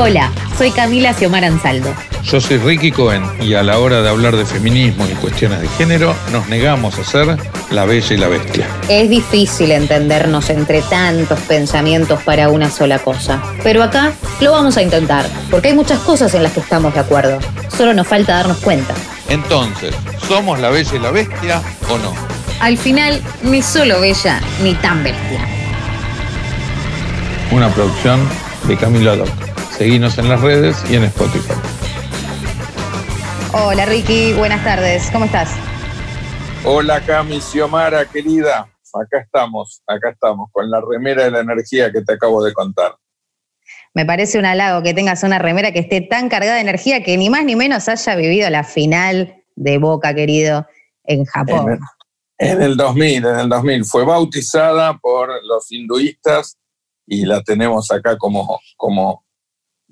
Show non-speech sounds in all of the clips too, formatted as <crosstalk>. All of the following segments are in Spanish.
Hola, soy Camila Xiomara Ansaldo. Yo soy Ricky Cohen y a la hora de hablar de feminismo y cuestiones de género nos negamos a ser la bella y la bestia. Es difícil entendernos entre tantos pensamientos para una sola cosa, pero acá lo vamos a intentar, porque hay muchas cosas en las que estamos de acuerdo. Solo nos falta darnos cuenta. Entonces, ¿somos la bella y la bestia o no? Al final, ni solo bella ni tan bestia. Una producción de Camilo Doc. Seguinos en las redes y en Spotify. Hola Ricky, buenas tardes, ¿cómo estás? Hola Cami Xiomara, querida. Acá estamos, acá estamos, con la remera de la energía que te acabo de contar. Me parece un halago que tengas una remera que esté tan cargada de energía que ni más ni menos haya vivido la final de Boca, querido, en Japón. En el, 2000, en el 2000. Fue bautizada por los hinduistas y la tenemos acá como, como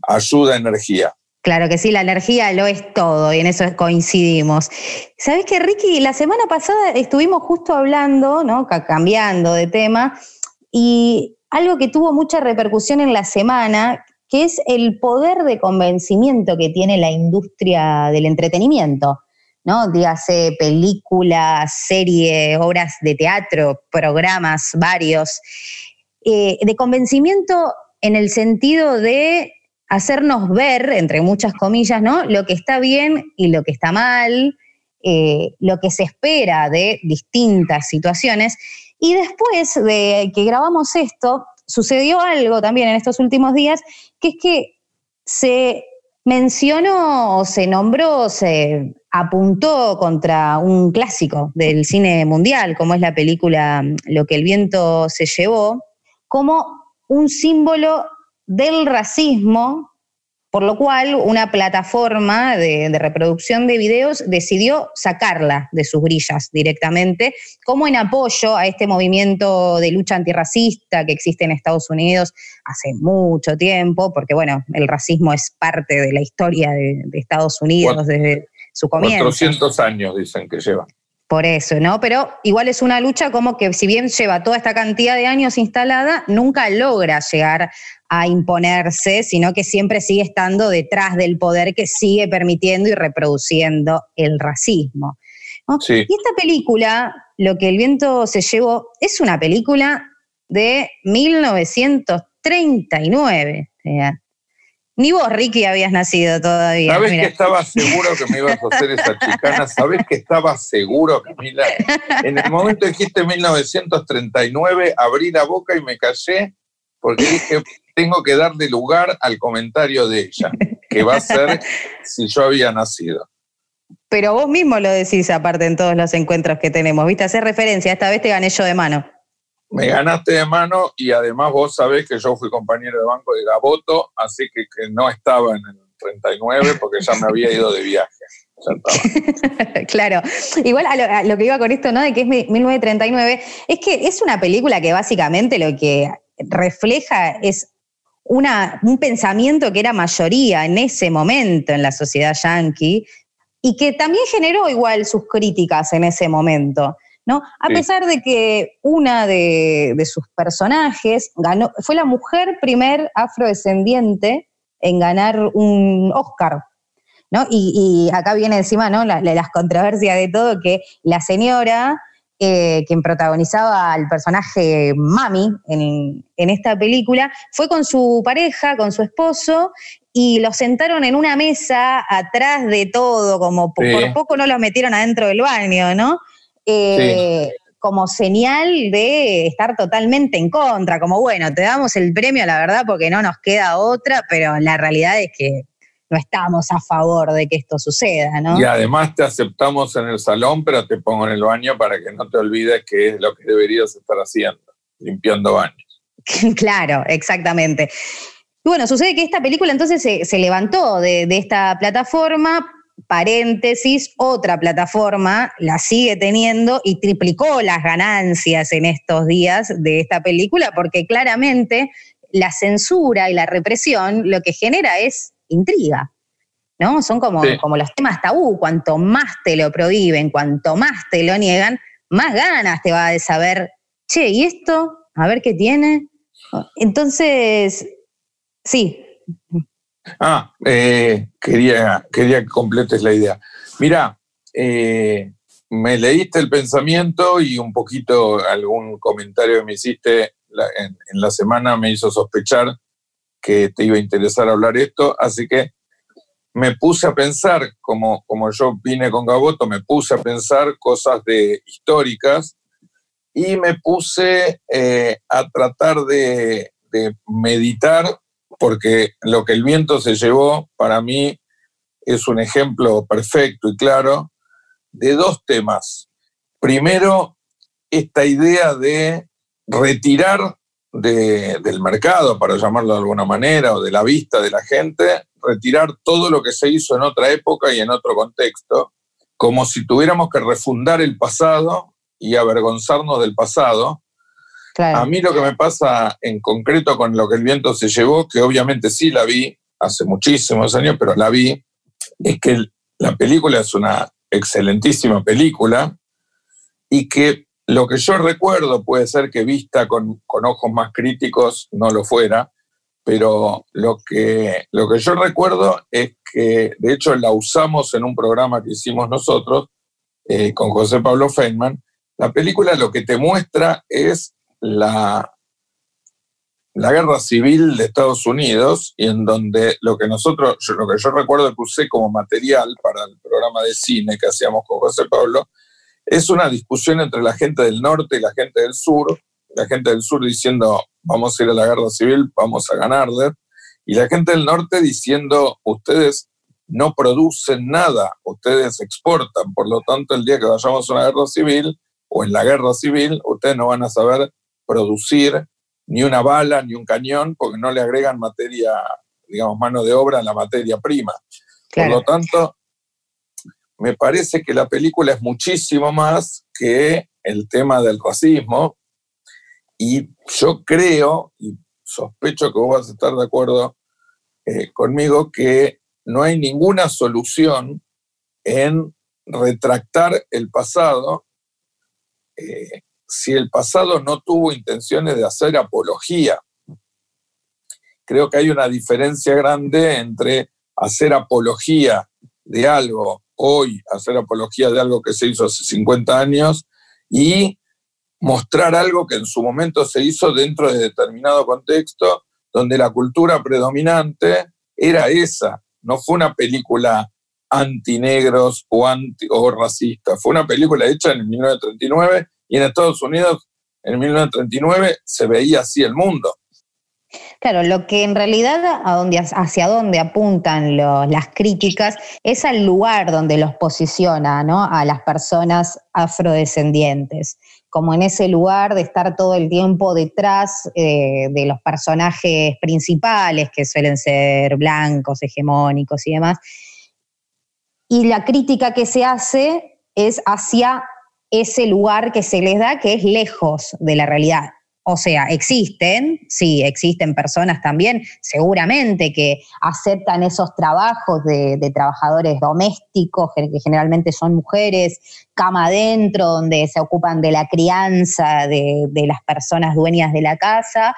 ayuda energía. Claro que sí, la energía lo es todo y en eso coincidimos. Sabes que Ricky, la semana pasada estuvimos justo hablando, ¿no? cambiando de tema, y algo que tuvo mucha repercusión en la semana, que es el poder de convencimiento que tiene la industria del entretenimiento, ¿no? Dígase películas, series, obras de teatro, programas varios, eh, de convencimiento en el sentido de hacernos ver, entre muchas comillas, ¿no? Lo que está bien y lo que está mal, eh, lo que se espera de distintas situaciones. Y después de que grabamos esto, sucedió algo también en estos últimos días, que es que se mencionó se nombró, se apuntó contra un clásico del cine mundial, como es la película Lo que el viento se llevó, como un símbolo del racismo, por lo cual una plataforma de, reproducción de videos decidió sacarla de sus grillas directamente, como en apoyo a este movimiento de lucha antirracista que existe en Estados Unidos hace mucho tiempo, porque bueno, el racismo es parte de la historia de, de Estados Unidos desde su comienzo. 400 años dicen que llevan. Por eso, ¿no? Pero igual es una lucha como que si bien lleva toda esta cantidad de años instalada, nunca logra llegar a imponerse, sino que siempre sigue estando detrás del poder que sigue permitiendo y reproduciendo el racismo. Y esta película, Lo que el viento se llevó, es una película de 1939. Ni vos, Ricky, habías nacido todavía. ¿Sabés que estaba seguro que me ibas a hacer esa chicana? ¿Sabés que estaba seguro, Camila? En el momento que dijiste 1939, abrí la boca y me callé porque dije, tengo que darle lugar al comentario de ella, que va a ser <laughs> si yo había nacido. Pero vos mismo lo decís aparte en todos los encuentros que tenemos, ¿viste? Hacer referencia, esta vez te gané yo de mano me ganaste de mano y además vos sabés que yo fui compañero de banco de Gaboto, así que, no estaba en el 39 porque ya me había ido de viaje. <laughs> claro, igual a lo, que iba con esto, ¿no? De que es 1939, es que es una película que básicamente lo que refleja es una, un pensamiento que era mayoría en ese momento en la sociedad yanqui y que también generó igual sus críticas en ese momento. ¿no? A pesar de que una de, sus personajes ganó, fue la mujer primer afrodescendiente en ganar un Oscar. ¿no? Y, acá viene encima ¿no? La, las controversias de todo, que la señora, eh, quien protagonizaba al personaje Mami en, esta película, fue con su pareja, con su esposo, y los sentaron en una mesa atrás de todo, como por poco no los metieron adentro del baño, ¿no? Eh, como señal de estar totalmente en contra, como bueno, te damos el premio, la verdad, porque no nos queda otra, pero la realidad es que no estamos a favor de que esto suceda, ¿no? Y además te aceptamos en el salón, pero te pongo en el baño para que no te olvides que es lo que deberías estar haciendo, limpiando baños. <laughs> claro, exactamente. Y bueno, sucede que esta película entonces se, levantó de, de, esta plataforma paréntesis, otra plataforma la sigue teniendo y triplicó las ganancias en estos días de esta película, porque claramente la censura y la represión lo que genera es intriga. ¿No? Son como, como los temas tabú, cuanto más te lo prohíben, cuanto más te lo niegan, más ganas te va de saber, che, ¿y esto? A ver qué tiene. Entonces, sí, Ah, eh, quería, quería que completes la idea. Mira, eh, me leíste el pensamiento y un poquito algún comentario que me hiciste en, la semana me hizo sospechar que te iba a interesar hablar esto, así que me puse a pensar, como, como yo vine con Gaboto, me puse a pensar cosas de históricas y me puse eh, a tratar de, de meditar, porque lo que el viento se llevó para mí es un ejemplo perfecto y claro de dos temas. Primero, esta idea de retirar del mercado, para llamarlo de alguna manera, o de la vista de la gente, retirar todo lo que se hizo en otra época y en otro contexto, como si tuviéramos que refundar el pasado y avergonzarnos del pasado. A mí lo que me pasa en concreto con lo que el viento se llevó, que obviamente sí la vi hace muchísimos años, pero la vi, es que la película es una excelentísima película y que lo que yo recuerdo puede ser que vista con, ojos más críticos no lo fuera, pero lo que, lo que yo recuerdo es que de hecho la usamos en un programa que hicimos nosotros eh, con José Pablo Feynman. La película lo que te muestra es la, la guerra civil de Estados Unidos y en donde lo que nosotros, lo que yo recuerdo que usé como material para el programa de cine que hacíamos con José Pablo, es una discusión entre la gente del norte y la gente del sur, la gente del sur diciendo vamos a ir a la guerra civil, vamos a ganarle, y la gente del norte diciendo ustedes no producen nada, ustedes exportan, por lo tanto el día que vayamos a una guerra civil o en la guerra civil, ustedes no van a saber producir ni una bala ni un cañón porque no le agregan materia, digamos, mano de obra a la materia prima. Por lo tanto, me parece que la película es muchísimo más que el tema del racismo y yo creo, y sospecho que vos vas a estar de acuerdo eh, conmigo, que no hay ninguna solución en retractar el pasado eh, si el pasado no tuvo intenciones de hacer apología. Creo que hay una diferencia grande entre hacer apología de algo hoy, hacer apología de algo que se hizo hace 50 años y mostrar algo que en su momento se hizo dentro de determinado contexto, donde la cultura predominante era esa, no fue una película antinegros o, anti, o racista, fue una película hecha en 1939 y en Estados Unidos en 1939 se veía así el mundo. Claro, lo que en realidad hacia dónde apuntan las críticas es al lugar donde los posiciona a las personas afrodescendientes, como en ese lugar de estar todo el tiempo detrás eh, de los personajes principales, que suelen ser blancos, hegemónicos y demás. Y la crítica que se hace es hacia ese lugar que se les da que es lejos de la realidad. O sea, existen, sí, existen personas también, seguramente que aceptan esos trabajos de, trabajadores domésticos, que generalmente son mujeres, cama adentro, donde se ocupan de la crianza de, de las personas dueñas de la casa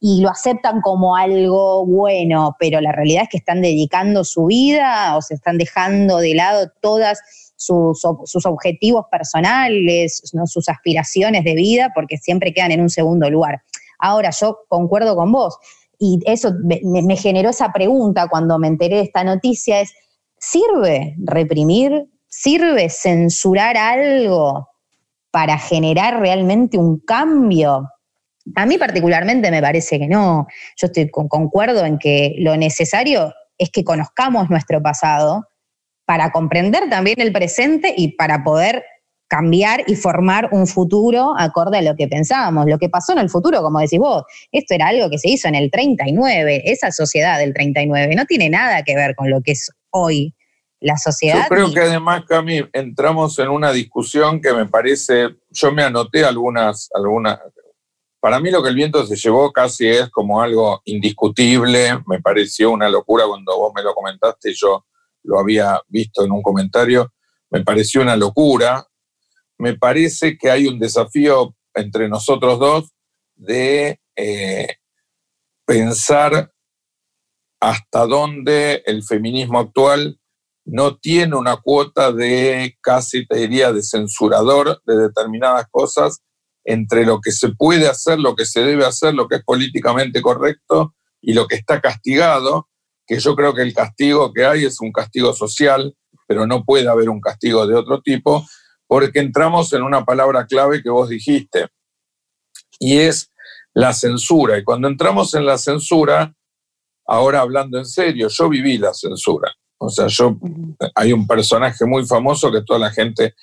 y lo aceptan como algo bueno, pero la realidad es que están dedicando su vida o se están dejando de lado todas sus, objetivos personales, sus aspiraciones de vida, porque siempre quedan en un segundo lugar. Ahora, yo concuerdo con vos, y eso me, generó esa pregunta cuando me enteré de esta noticia, es, ¿sirve reprimir? ¿Sirve censurar algo para generar realmente un cambio? A mí particularmente me parece que no. Yo estoy concuerdo en que lo necesario es que conozcamos nuestro pasado, para comprender también el presente y para poder cambiar y formar un futuro acorde a lo que pensábamos. Lo que pasó en el futuro, como decís vos, esto era algo que se hizo en el 39, esa sociedad del 39, no tiene nada que ver con lo que es hoy la sociedad. Yo creo que además, Cami, entramos en una discusión que me parece, yo me anoté algunas, algunas, para mí lo que el viento se llevó casi es como algo indiscutible, me pareció una locura cuando vos me lo comentaste y yo lo había visto en un comentario, me pareció una locura. Me parece que hay un desafío entre nosotros dos de eh, pensar hasta dónde el feminismo actual no tiene una cuota de casi, te diría, de censurador de determinadas cosas entre lo que se puede hacer, lo que se debe hacer, lo que es políticamente correcto y lo que está castigado, que yo creo que el castigo que hay es un castigo social, pero no puede haber un castigo de otro tipo, porque entramos en una palabra clave que vos dijiste, y es la censura. Y cuando entramos en la censura, ahora hablando en serio, yo viví la censura. O sea, yo, hay un personaje muy famoso que toda la gente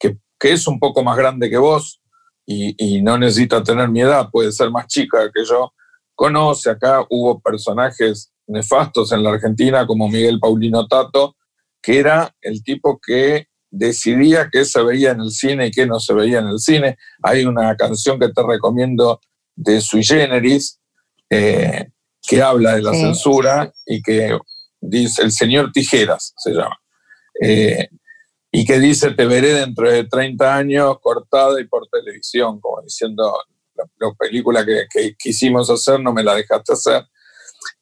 que, es un poco más grande que vos y, no necesita tener mi edad, puede ser más chica que yo, conoce. Acá hubo personajes nefastos en la Argentina como Miguel Paulino Tato, que era el tipo que decidía qué se veía en el cine y qué no se veía en el cine. Hay una canción que te recomiendo de Sui Generis, eh, que habla de la censura y que dice, el señor Tijeras se llama, eh, y que dice, te veré dentro de 30 años cortada y por televisión, como diciendo, la, película que, quisimos hacer no me la dejaste hacer.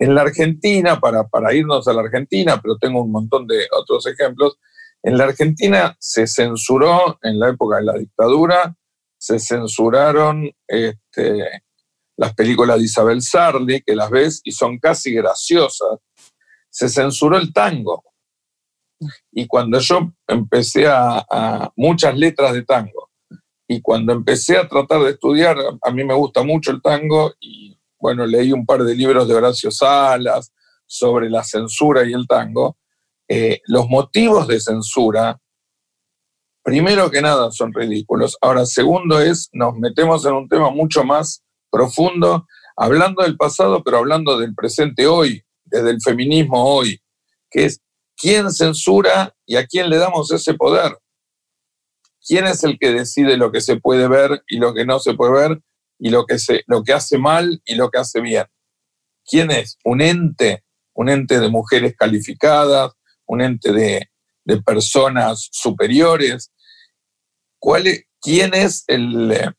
En la Argentina, para, para irnos a la Argentina, pero tengo un montón de otros ejemplos, en la Argentina se censuró en la época de la dictadura, se censuraron este, las películas de Isabel Sarli, que las ves y son casi graciosas, se censuró el tango. Y cuando yo empecé a, muchas letras de tango, y cuando empecé a tratar de estudiar, a mí me gusta mucho el tango, y bueno, leí un par de libros de Horacio Salas sobre la censura y el tango, eh, los motivos de censura, primero que nada, son ridículos. Ahora, segundo es, nos metemos en un tema mucho más profundo, hablando del pasado, pero hablando del presente hoy, desde el feminismo hoy, que es quién censura y a quién le damos ese poder. ¿Quién es el que decide lo que se puede ver y lo que no se puede ver y lo que, se, lo que hace mal y lo que hace bien? ¿Quién es? Un ente, un ente de mujeres calificadas, un ente de, personas superiores. ¿Cuál ¿Quién es el,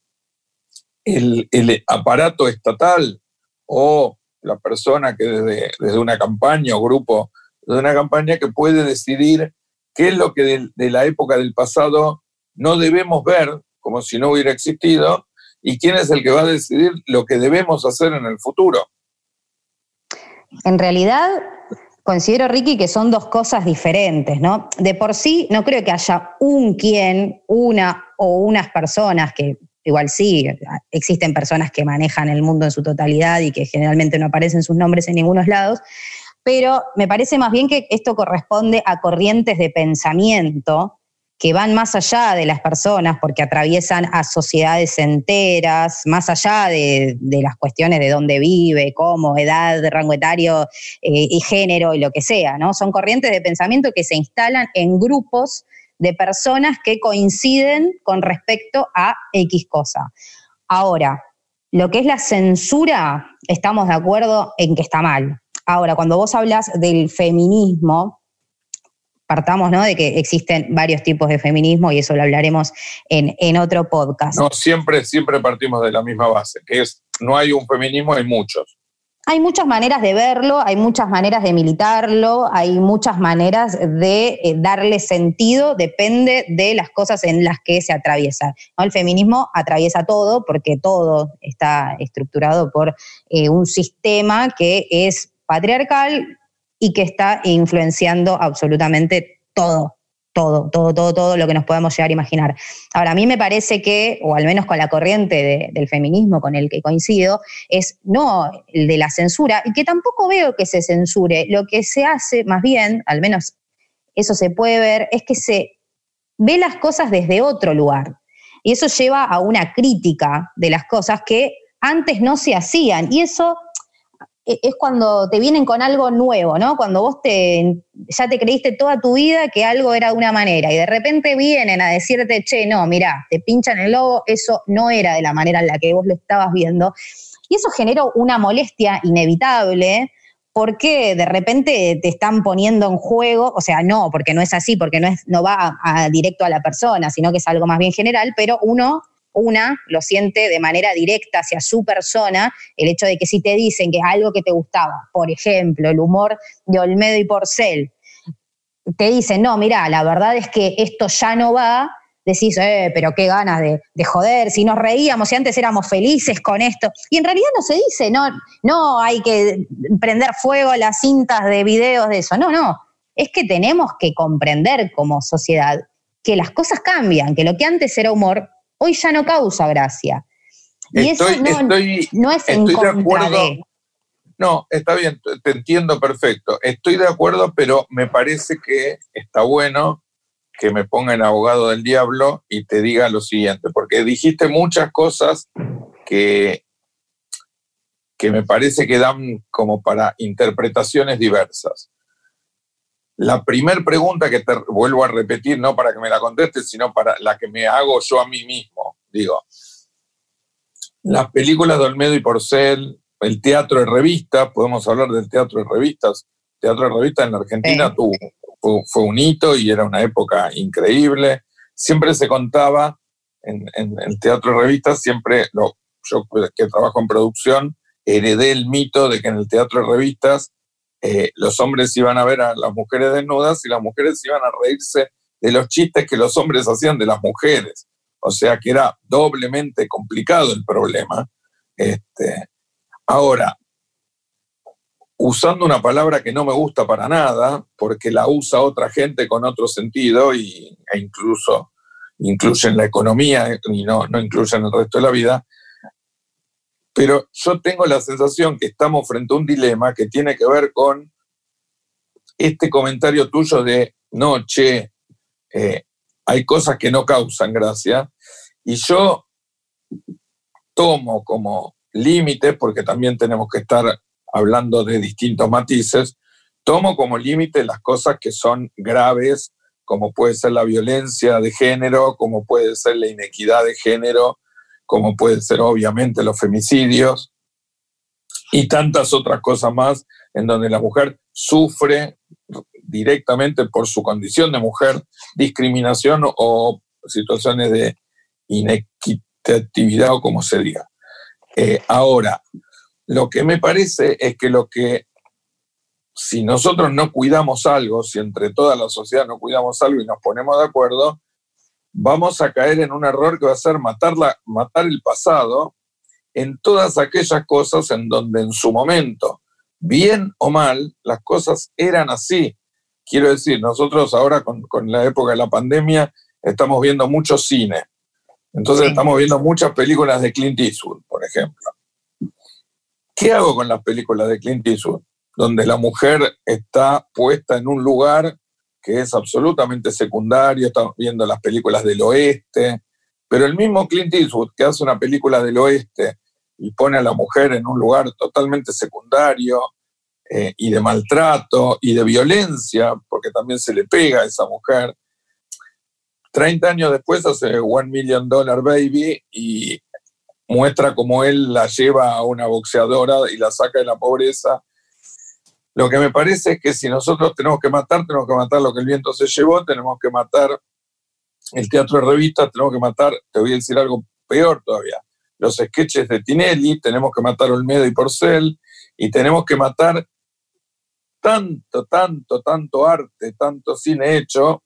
el, el aparato estatal o la persona que desde, desde una campaña o grupo de una campaña que puede decidir qué es lo que de, la época del pasado no debemos ver, como si no hubiera existido, y quién es el que va a decidir lo que debemos hacer en el futuro. En realidad, considero, Ricky, que son dos cosas diferentes, ¿no? De por sí, no creo que haya un quien, una o unas personas que igual sí, existen personas que manejan el mundo en su totalidad y que generalmente no aparecen sus nombres en ningunos lados, pero me parece más bien que esto corresponde a corrientes de pensamiento que van más allá de las personas porque atraviesan a sociedades enteras, más allá de, las cuestiones de dónde vive, cómo, edad, rango etario eh, y género y lo que sea, ¿no? Son corrientes de pensamiento que se instalan en grupos de personas que coinciden con respecto a X cosa. Ahora, lo que es la censura, estamos de acuerdo en que está mal. Ahora, cuando vos hablas del feminismo, partamos ¿no? de que existen varios tipos de feminismo y eso lo hablaremos en, en, otro podcast. No, siempre, siempre partimos de la misma base, que es no hay un feminismo, hay muchos hay muchas maneras de verlo, hay muchas maneras de militarlo, hay muchas maneras de eh, darle sentido, depende de las cosas en las que se atraviesa. El feminismo atraviesa todo porque todo está estructurado por eh, un sistema que es patriarcal y que está influenciando absolutamente todo todo, todo, todo, todo lo que nos podemos llegar a imaginar. Ahora, a mí me parece que, o al menos con la corriente del feminismo con el que coincido, es no el de la censura, y que tampoco veo que se censure. Lo que se hace, más bien, al menos eso se puede ver, es que se ve las cosas desde otro lugar. Y eso lleva a una crítica de las cosas que antes no se hacían. Y eso es cuando te vienen con algo nuevo, ¿no? Cuando vos te, ya te creíste toda tu vida que algo era de una manera y de repente vienen a decirte, che, no, mira, te pinchan el lobo, eso no era de la manera en la que vos lo estabas viendo. Y eso generó una molestia inevitable porque de repente te están poniendo en juego, o sea, no, porque no es así, porque no, es, no va directo a la persona, sino que es algo más bien general, pero uno una lo siente de manera directa hacia su persona, el hecho de que si te dicen que es algo que te gustaba, por ejemplo, el humor de Olmedo y Porcel, te dicen, no, mira, la verdad es que esto ya no va, decís, eh, pero qué ganas de, de, joder, si nos reíamos, si antes éramos felices con esto. Y en realidad no se dice, no, no hay que prender fuego las cintas de videos de eso, no, no. Es que tenemos que comprender como sociedad que las cosas cambian, que lo que antes era humor hoy ya no causa gracia. Y eso no, es en contra de acuerdo. No, está bien, te entiendo perfecto. Estoy de acuerdo, pero me parece que está bueno que me ponga en abogado del diablo y te diga lo siguiente, porque dijiste muchas cosas que, que me parece que dan como para interpretaciones diversas. La primera pregunta que te vuelvo a repetir, no para que me la contestes, sino para la que me hago yo a mí mismo, digo, las películas de Olmedo y Porcel, el teatro de revistas, podemos hablar del teatro de revistas, teatro de revistas en la Argentina tuvo, fue, un hito y era una época increíble, siempre se contaba en, el teatro de revistas, siempre, lo, yo que trabajo en producción, heredé el mito de que en el teatro de revistas eh, los hombres iban a ver a las mujeres desnudas y las mujeres iban a reírse de los chistes que los hombres hacían de las mujeres. O sea que era doblemente complicado el problema. Este, ahora, usando una palabra que no me gusta para nada, porque la usa otra gente con otro sentido y, e incluso incluye en la economía y no, no incluye en el resto de la vida, pero yo tengo la sensación que estamos frente a un dilema que tiene que ver con este comentario tuyo de, no, che, eh, hay cosas que no causan gracia, y yo tomo como límite, porque también tenemos que estar hablando de distintos matices, tomo como límite las cosas que son graves, como puede ser la violencia de género, como puede ser la inequidad de género, como puede ser obviamente los femicidios y tantas otras cosas más en donde la mujer sufre directamente por su condición de mujer discriminación o situaciones de inequitatividad o como se diga. Eh, ahora, lo que me parece es que lo que, si nosotros no cuidamos algo, si entre toda la sociedad no cuidamos algo y nos ponemos de acuerdo, vamos a caer en un error que va a ser matar, matar el pasado en todas aquellas cosas en donde en su momento, bien o mal, las cosas eran así. Quiero decir, nosotros ahora con, la época de la pandemia estamos viendo mucho cine. Entonces estamos viendo muchas películas de Clint Eastwood, por ejemplo. ¿Qué hago con las películas de Clint Eastwood? Donde la mujer está puesta en un lugar que es absolutamente secundario, estamos viendo las películas del oeste, pero el mismo Clint Eastwood que hace una película del oeste y pone a la mujer en un lugar totalmente secundario eh, y de maltrato y de violencia, porque también se le pega a esa mujer. 30 años después hace One Million Dollar Baby y muestra cómo él la lleva a una boxeadora y la saca de la pobreza lo que me parece es que si nosotros tenemos que matar, tenemos que matar lo que el viento se llevó, tenemos que matar el teatro de revistas, tenemos que matar, te voy a decir algo peor todavía, los sketches de Tinelli, tenemos que matar Olmedo y Porcel, y tenemos que matar tanto, tanto, tanto arte, tanto cine hecho.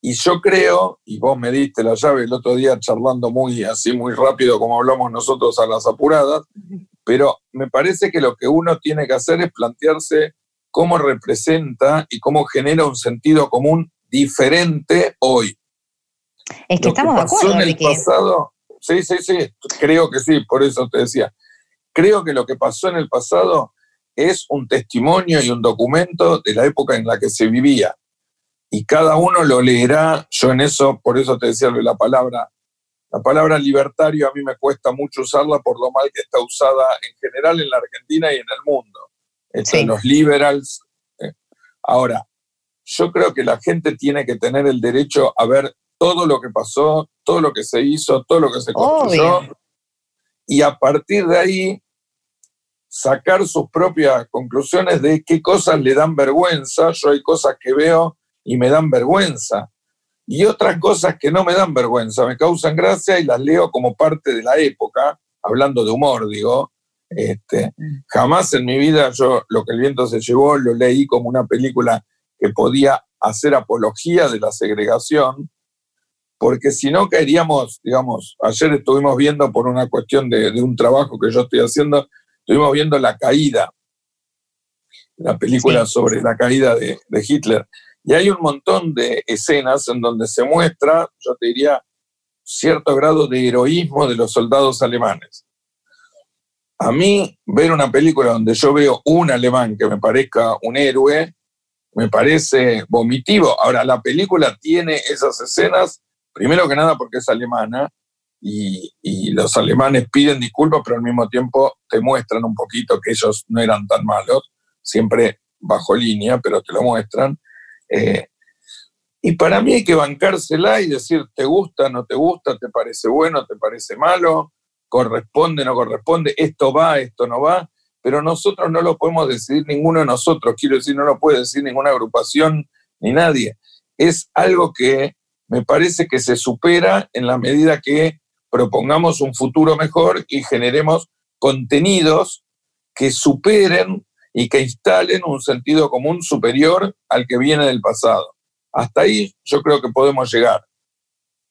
y yo creo, y vos me diste la llave el otro día charlando muy así, muy rápido, como hablamos nosotros a las apuradas, pero me parece que lo que uno tiene que hacer es plantearse cómo representa y cómo genera un sentido común diferente hoy. Es que estamos de acuerdo. En el pasado, sí, sí, sí, creo que sí, por eso te decía. Creo que lo que pasó en el pasado es un testimonio y un documento de la época en la que se vivía. Y cada uno lo leerá, yo en eso, por eso te decía la palabra la palabra libertario a mí me cuesta mucho usarla por lo mal que está usada en general en la Argentina y en el mundo. Entre los liberals. Eh. Ahora, yo creo que la gente tiene que tener el derecho a ver todo lo que pasó, todo lo que se hizo, todo lo que se construyó. Y a partir de ahí sacar sus propias conclusiones de qué cosas le dan vergüenza. Yo hay cosas que veo y me dan vergüenza. Y otras cosas que no me dan vergüenza, me causan gracia y las leo como parte de la época, hablando de humor, digo. Este, jamás en mi vida yo lo que el viento se llevó lo leí como una película que podía hacer apología de la segregación, porque si no caeríamos, digamos, ayer estuvimos viendo por una cuestión de, un trabajo que yo estoy haciendo, estuvimos viendo La Caída, la película sobre la caída de Hitler. Y hay un montón de escenas en donde se muestra, yo te diría, cierto grado de heroísmo de los soldados alemanes. A mí, ver una película donde yo veo un alemán que me parezca un héroe, me parece vomitivo. Ahora, la película tiene esas escenas, primero que nada porque es alemana, y, y, los alemanes piden disculpas, pero al mismo tiempo te muestran un poquito que ellos no eran tan malos, siempre bajo línea, pero te lo muestran. Eh, y para mí hay que bancársela y decir, ¿te gusta, no te gusta, te parece bueno, te parece malo, corresponde, no corresponde, esto va, esto no va, pero nosotros no lo podemos decidir ninguno de nosotros, quiero decir, no lo puede decir ninguna agrupación ni nadie. Es algo que me parece que se supera en la medida que propongamos un futuro mejor y generemos contenidos que superen y que instalen un sentido común superior al que viene del pasado. Hasta ahí yo creo que podemos llegar.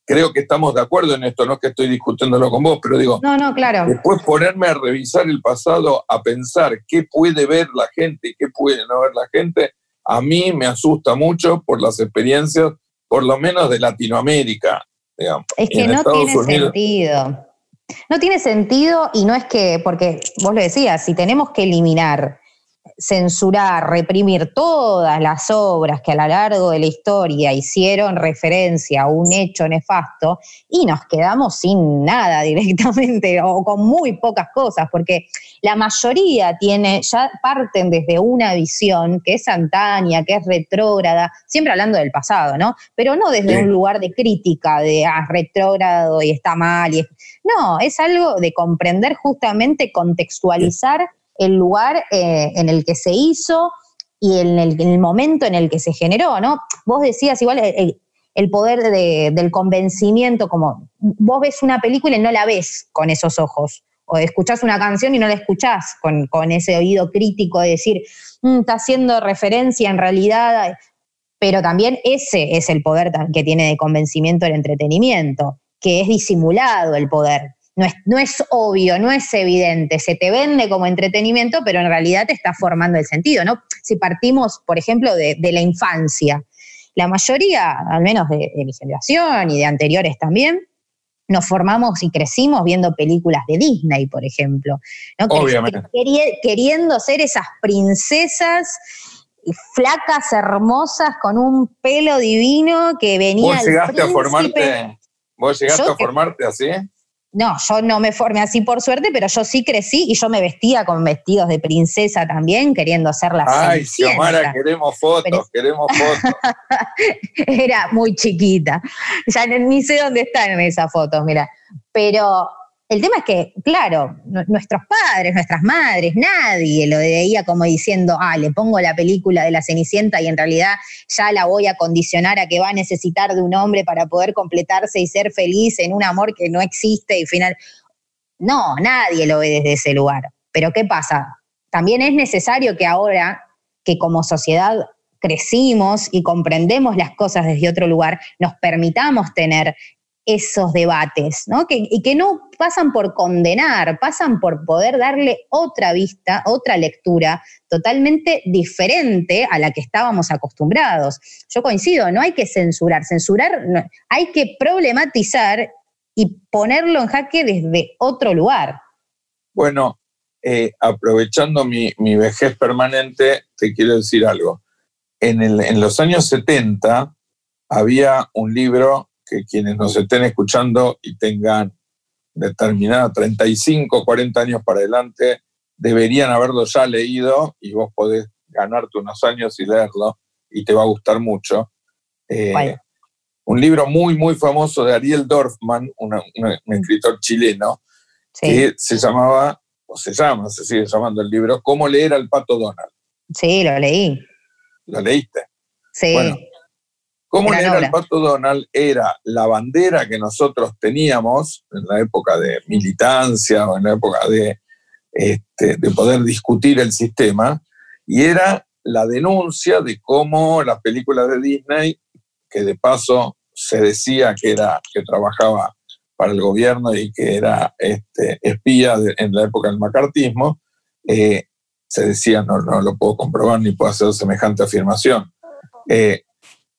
Creo que estamos de acuerdo en esto, no es que estoy discutiéndolo con vos, pero digo, no, no, claro. después ponerme a revisar el pasado, a pensar qué puede ver la gente y qué puede no ver la gente, a mí me asusta mucho por las experiencias, por lo menos de Latinoamérica. Digamos. Es que no tiene sentido. No tiene sentido y no es que, porque vos lo decías, si tenemos que eliminar censurar, reprimir todas las obras que a lo largo de la historia hicieron referencia a un hecho nefasto y nos quedamos sin nada <laughs> directamente o con muy pocas cosas, porque la mayoría tiene, ya parten desde una visión que es antaña, que es retrógrada, siempre hablando del pasado, ¿no? Pero no desde un lugar de crítica, de ah, retrógrado y está mal. Y no, es algo de comprender justamente, contextualizar el lugar eh, en el que se hizo y en el, momento en el que se generó, ¿no? Vos decías igual el, poder del convencimiento, como vos ves una película y no la ves con esos ojos, o escuchás una canción y no la escuchás con, ese oído crítico de decir, mm, está haciendo referencia en realidad, pero también ese es el poder que tiene de convencimiento el entretenimiento, que es disimulado el poder. No es, obvio, no es evidente, se te vende como entretenimiento, pero en realidad te está formando el sentido, ¿no? Si partimos, por ejemplo, de, la infancia, la mayoría, al menos de, mi generación y de anteriores también, nos formamos y crecimos viendo películas de Disney, por ejemplo. Obviamente. Queriendo ser esas princesas flacas, hermosas, con un pelo divino que venía. ¿Vos llegaste a formarte? ¿Vos llegaste a formarte así? No, yo no me formé así por suerte, pero yo sí crecí y yo me vestía con vestidos de princesa también, queriendo ser la Ay, Xiomara, queremos fotos, queremos fotos. <laughs> Era muy chiquita. Ya ni sé dónde están esas fotos, mira. Pero el tema es que, claro, nuestros padres, nuestras madres, nadie lo veía como diciendo, ah, le pongo la película de la Cenicienta y en realidad ya la voy a condicionar a que va a necesitar de un hombre para poder completarse y ser feliz en un amor que no existe y final. No, nadie lo ve desde ese lugar. Pero ¿qué pasa? También es necesario que ahora que como sociedad crecimos y comprendemos las cosas desde otro lugar, nos permitamos tener esos debates, ¿no? Que, y que no pasan por condenar, pasan por poder darle otra vista, otra lectura totalmente diferente a la que estábamos acostumbrados. Yo coincido, no hay que censurar, censurar, hay que problematizar y ponerlo en jaque desde otro lugar. Bueno, eh, aprovechando mi, vejez permanente, te quiero decir algo. En, en los años 70 había un libro que quienes nos estén escuchando y tengan determinada 35, 40 años para adelante, deberían haberlo ya leído y vos podés ganarte unos años y leerlo y te va a gustar mucho. Eh, un libro muy, muy famoso de Ariel Dorfman, un escritor chileno, que se llamaba, o se llama, se sigue llamando el libro, Cómo leer al pato Donald. Sí, lo leí. ¿Lo leíste? Sí. Cómo era el Pato Donald era la bandera que nosotros teníamos en la época de militancia o en la época de, este, de poder discutir el sistema, y era la denuncia de cómo las películas de Disney, que de paso se decía que, era, que trabajaba para el gobierno y que era este, espía en la época del macartismo, eh, se decía, no, no lo puedo comprobar ni puedo hacer semejante afirmación. Eh,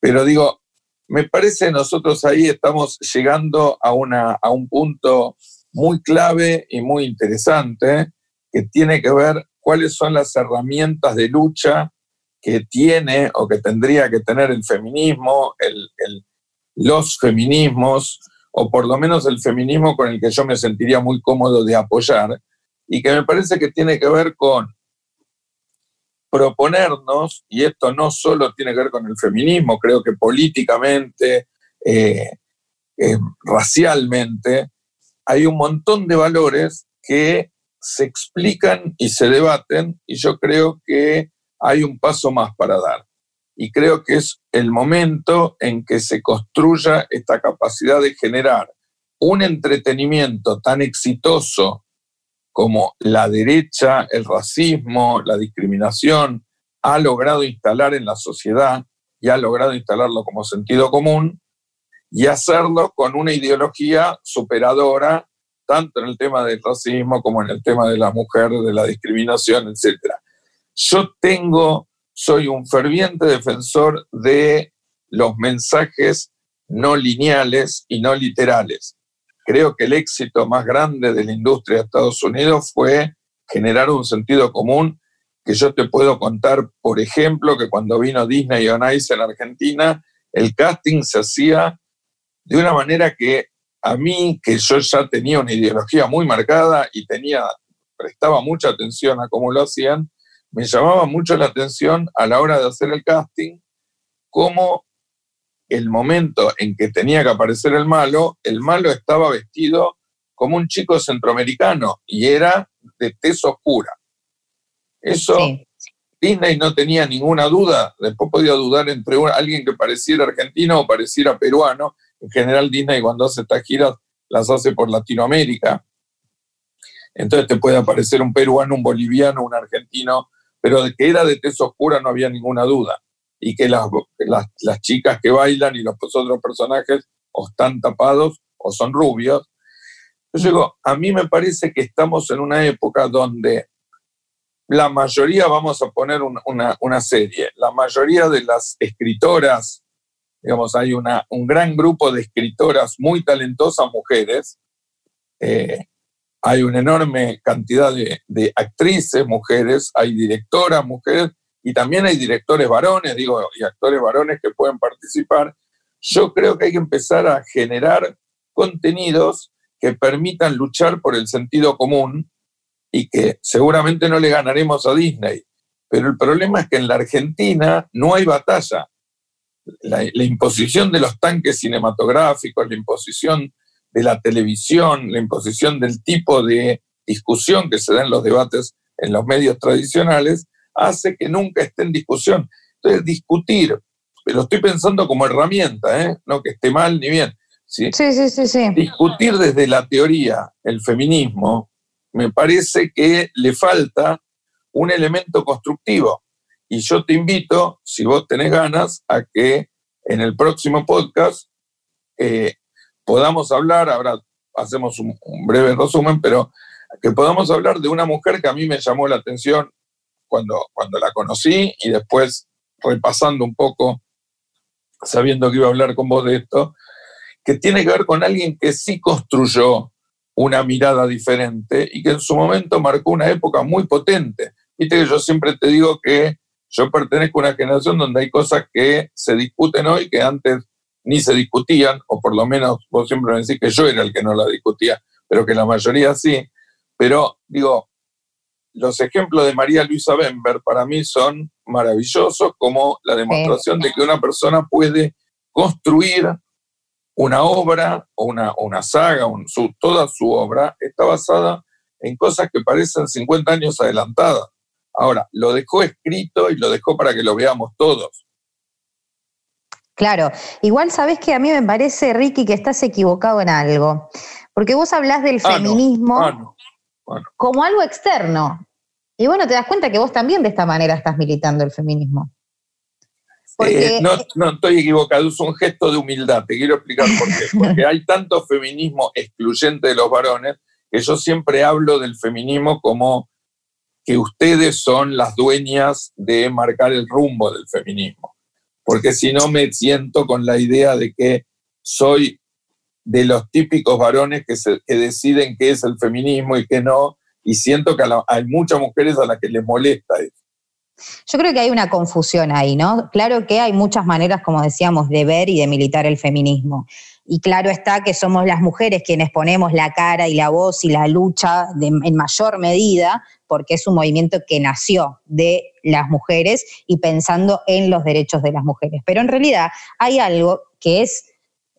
pero digo, me parece nosotros ahí estamos llegando a, una, a un punto muy clave y muy interesante que tiene que ver cuáles son las herramientas de lucha que tiene o que tendría que tener el feminismo, los feminismos, o por lo menos el feminismo con el que yo me sentiría muy cómodo de apoyar, y que me parece que tiene que ver con proponernos, y esto no solo tiene que ver con el feminismo, creo que políticamente, eh, eh, racialmente, hay un montón de valores que se explican y se debaten, y yo creo que hay un paso más para dar. Y creo que es el momento en que se construya esta capacidad de generar un entretenimiento tan exitoso como la derecha, el racismo, la discriminación ha logrado instalar en la sociedad y ha logrado instalarlo como sentido común y hacerlo con una ideología superadora tanto en el tema del racismo como en el tema de la mujer, de la discriminación, etc. Yo tengo, soy un ferviente defensor de los mensajes no lineales y no literales. Creo que el éxito más grande de la industria de Estados Unidos fue generar un sentido común que yo te puedo contar, por ejemplo, que cuando vino Disney on Ice en Argentina, el casting se hacía de una manera que a mí, que yo ya tenía una ideología muy marcada y tenía, prestaba mucha atención a cómo lo hacían, me llamaba mucho la atención a la hora de hacer el casting, cómo el momento en que tenía que aparecer el malo, el malo estaba vestido como un chico centroamericano y era de tez oscura. Eso Disney no tenía ninguna duda, después podía dudar entre alguien que pareciera argentino o pareciera peruano. En general Disney cuando hace estas giras las hace por Latinoamérica. Entonces te puede aparecer un peruano, un boliviano, un argentino, pero de que era de tez oscura no había ninguna duda. Y que las, las, chicas que bailan y los otros personajes o están tapados o son rubios. Yo digo, a mí me parece que estamos en una época donde la mayoría, vamos a poner una, serie, la mayoría de las escritoras, digamos, hay una, un gran grupo de escritoras muy talentosas mujeres, eh, hay una enorme cantidad de, actrices mujeres, hay directoras mujeres y también hay directores varones, digo, y actores varones que pueden participar. Yo creo que hay que empezar a generar contenidos que permitan luchar por el sentido común y que seguramente no le ganaremos a Disney. Pero el problema es que en la Argentina no hay batalla. La, la imposición de los tanques cinematográficos, la imposición de la televisión, la imposición del tipo de discusión que se da en los debates en los medios tradicionales, hace que nunca esté en discusión. Entonces, discutir, lo estoy pensando como herramienta, ¿eh? no que esté mal ni bien. ¿sí? Sí, sí, sí, Discutir desde la teoría el feminismo, me parece que le falta un elemento constructivo. Y yo te invito, si vos tenés ganas, a que en el próximo podcast eh, podamos hablar, ahora hacemos un, breve resumen, pero que podamos hablar de una mujer que a mí me llamó la atención cuando, cuando la conocí y después repasando un poco, sabiendo que iba a hablar con vos de esto, que tiene que ver con alguien que sí construyó una mirada diferente y que en su momento marcó una época muy potente. Viste que yo siempre te digo que yo pertenezco a una generación donde hay cosas que se discuten hoy que antes ni se discutían, o por lo menos vos siempre me decís que yo era el que no la discutía, pero que la mayoría sí. Pero digo, los ejemplos de María Luisa Bember para mí son maravillosos, como la demostración de que una persona puede construir una obra o una, una saga, su, toda su obra está basada en cosas que parecen 50 años adelantadas. Ahora, lo dejó escrito y lo dejó para que lo veamos todos. Claro, igual sabes que a mí me parece, Ricky, que estás equivocado en algo, porque vos hablas del Ah, no. feminismo Ah, no. Como algo externo. Y bueno, te das cuenta que vos también de esta manera estás militando el feminismo. Porque- Eh, no, no estoy equivocado, es un gesto de humildad. Te quiero explicar por qué. <laughs> Porque hay tanto feminismo excluyente de los varones que yo siempre hablo del feminismo como que ustedes son las dueñas de marcar el rumbo del feminismo. Porque si no me siento con la idea de que soy de los típicos varones que, se- que deciden qué es el feminismo y qué no, y siento que hay muchas mujeres a las que les molesta eso. Yo creo que hay una confusión ahí, ¿no? Claro que hay muchas maneras, como decíamos, de ver y de militar el feminismo. Y claro está que somos las mujeres quienes ponemos la cara y la voz y la lucha en mayor medida, porque es un movimiento que nació de las mujeres y pensando en los derechos de las mujeres. Pero en realidad hay algo que es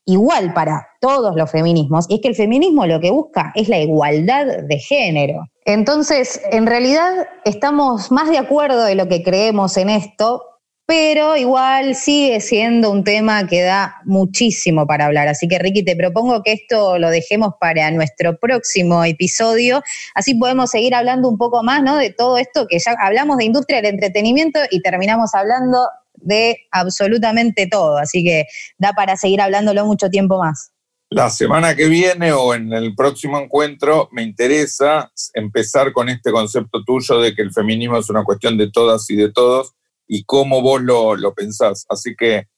igual para todos los feminismos, y es que el feminismo lo que busca es la igualdad de género. Entonces, en realidad estamos más de acuerdo de lo que creemos en esto, pero igual sigue siendo un tema que da muchísimo para hablar. Así que, Ricky, te propongo que esto lo dejemos para nuestro próximo episodio. Así podemos seguir hablando un poco más ¿no? de todo esto que ya hablamos de industria del entretenimiento y terminamos hablando de absolutamente todo. Así que da para seguir hablándolo mucho tiempo más. La semana que viene o en el próximo encuentro me interesa empezar con este concepto tuyo de que el feminismo es una cuestión de todas y de todos y cómo vos lo, lo pensás. Así que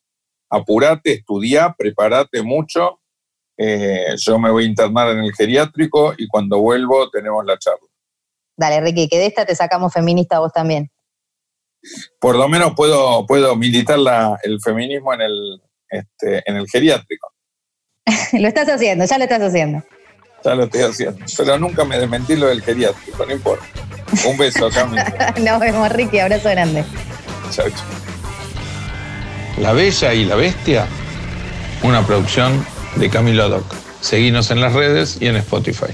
apurate, estudiá, prepárate mucho. Eh, yo me voy a internar en el geriátrico y cuando vuelvo tenemos la charla. Dale, Ricky, que de esta te sacamos feminista vos también. Por lo menos puedo, puedo militar la- el feminismo en el, este, en el geriátrico. <laughs> lo estás haciendo, ya lo estás haciendo. Ya lo estoy haciendo. Pero nunca me desmentí lo del geriátrico, no importa. Un beso, Cami. <laughs> Nos vemos, Ricky, abrazo grande. Chao, chao. La Bella y la Bestia, una producción de Camilo Doc. Seguinos en las redes y en Spotify.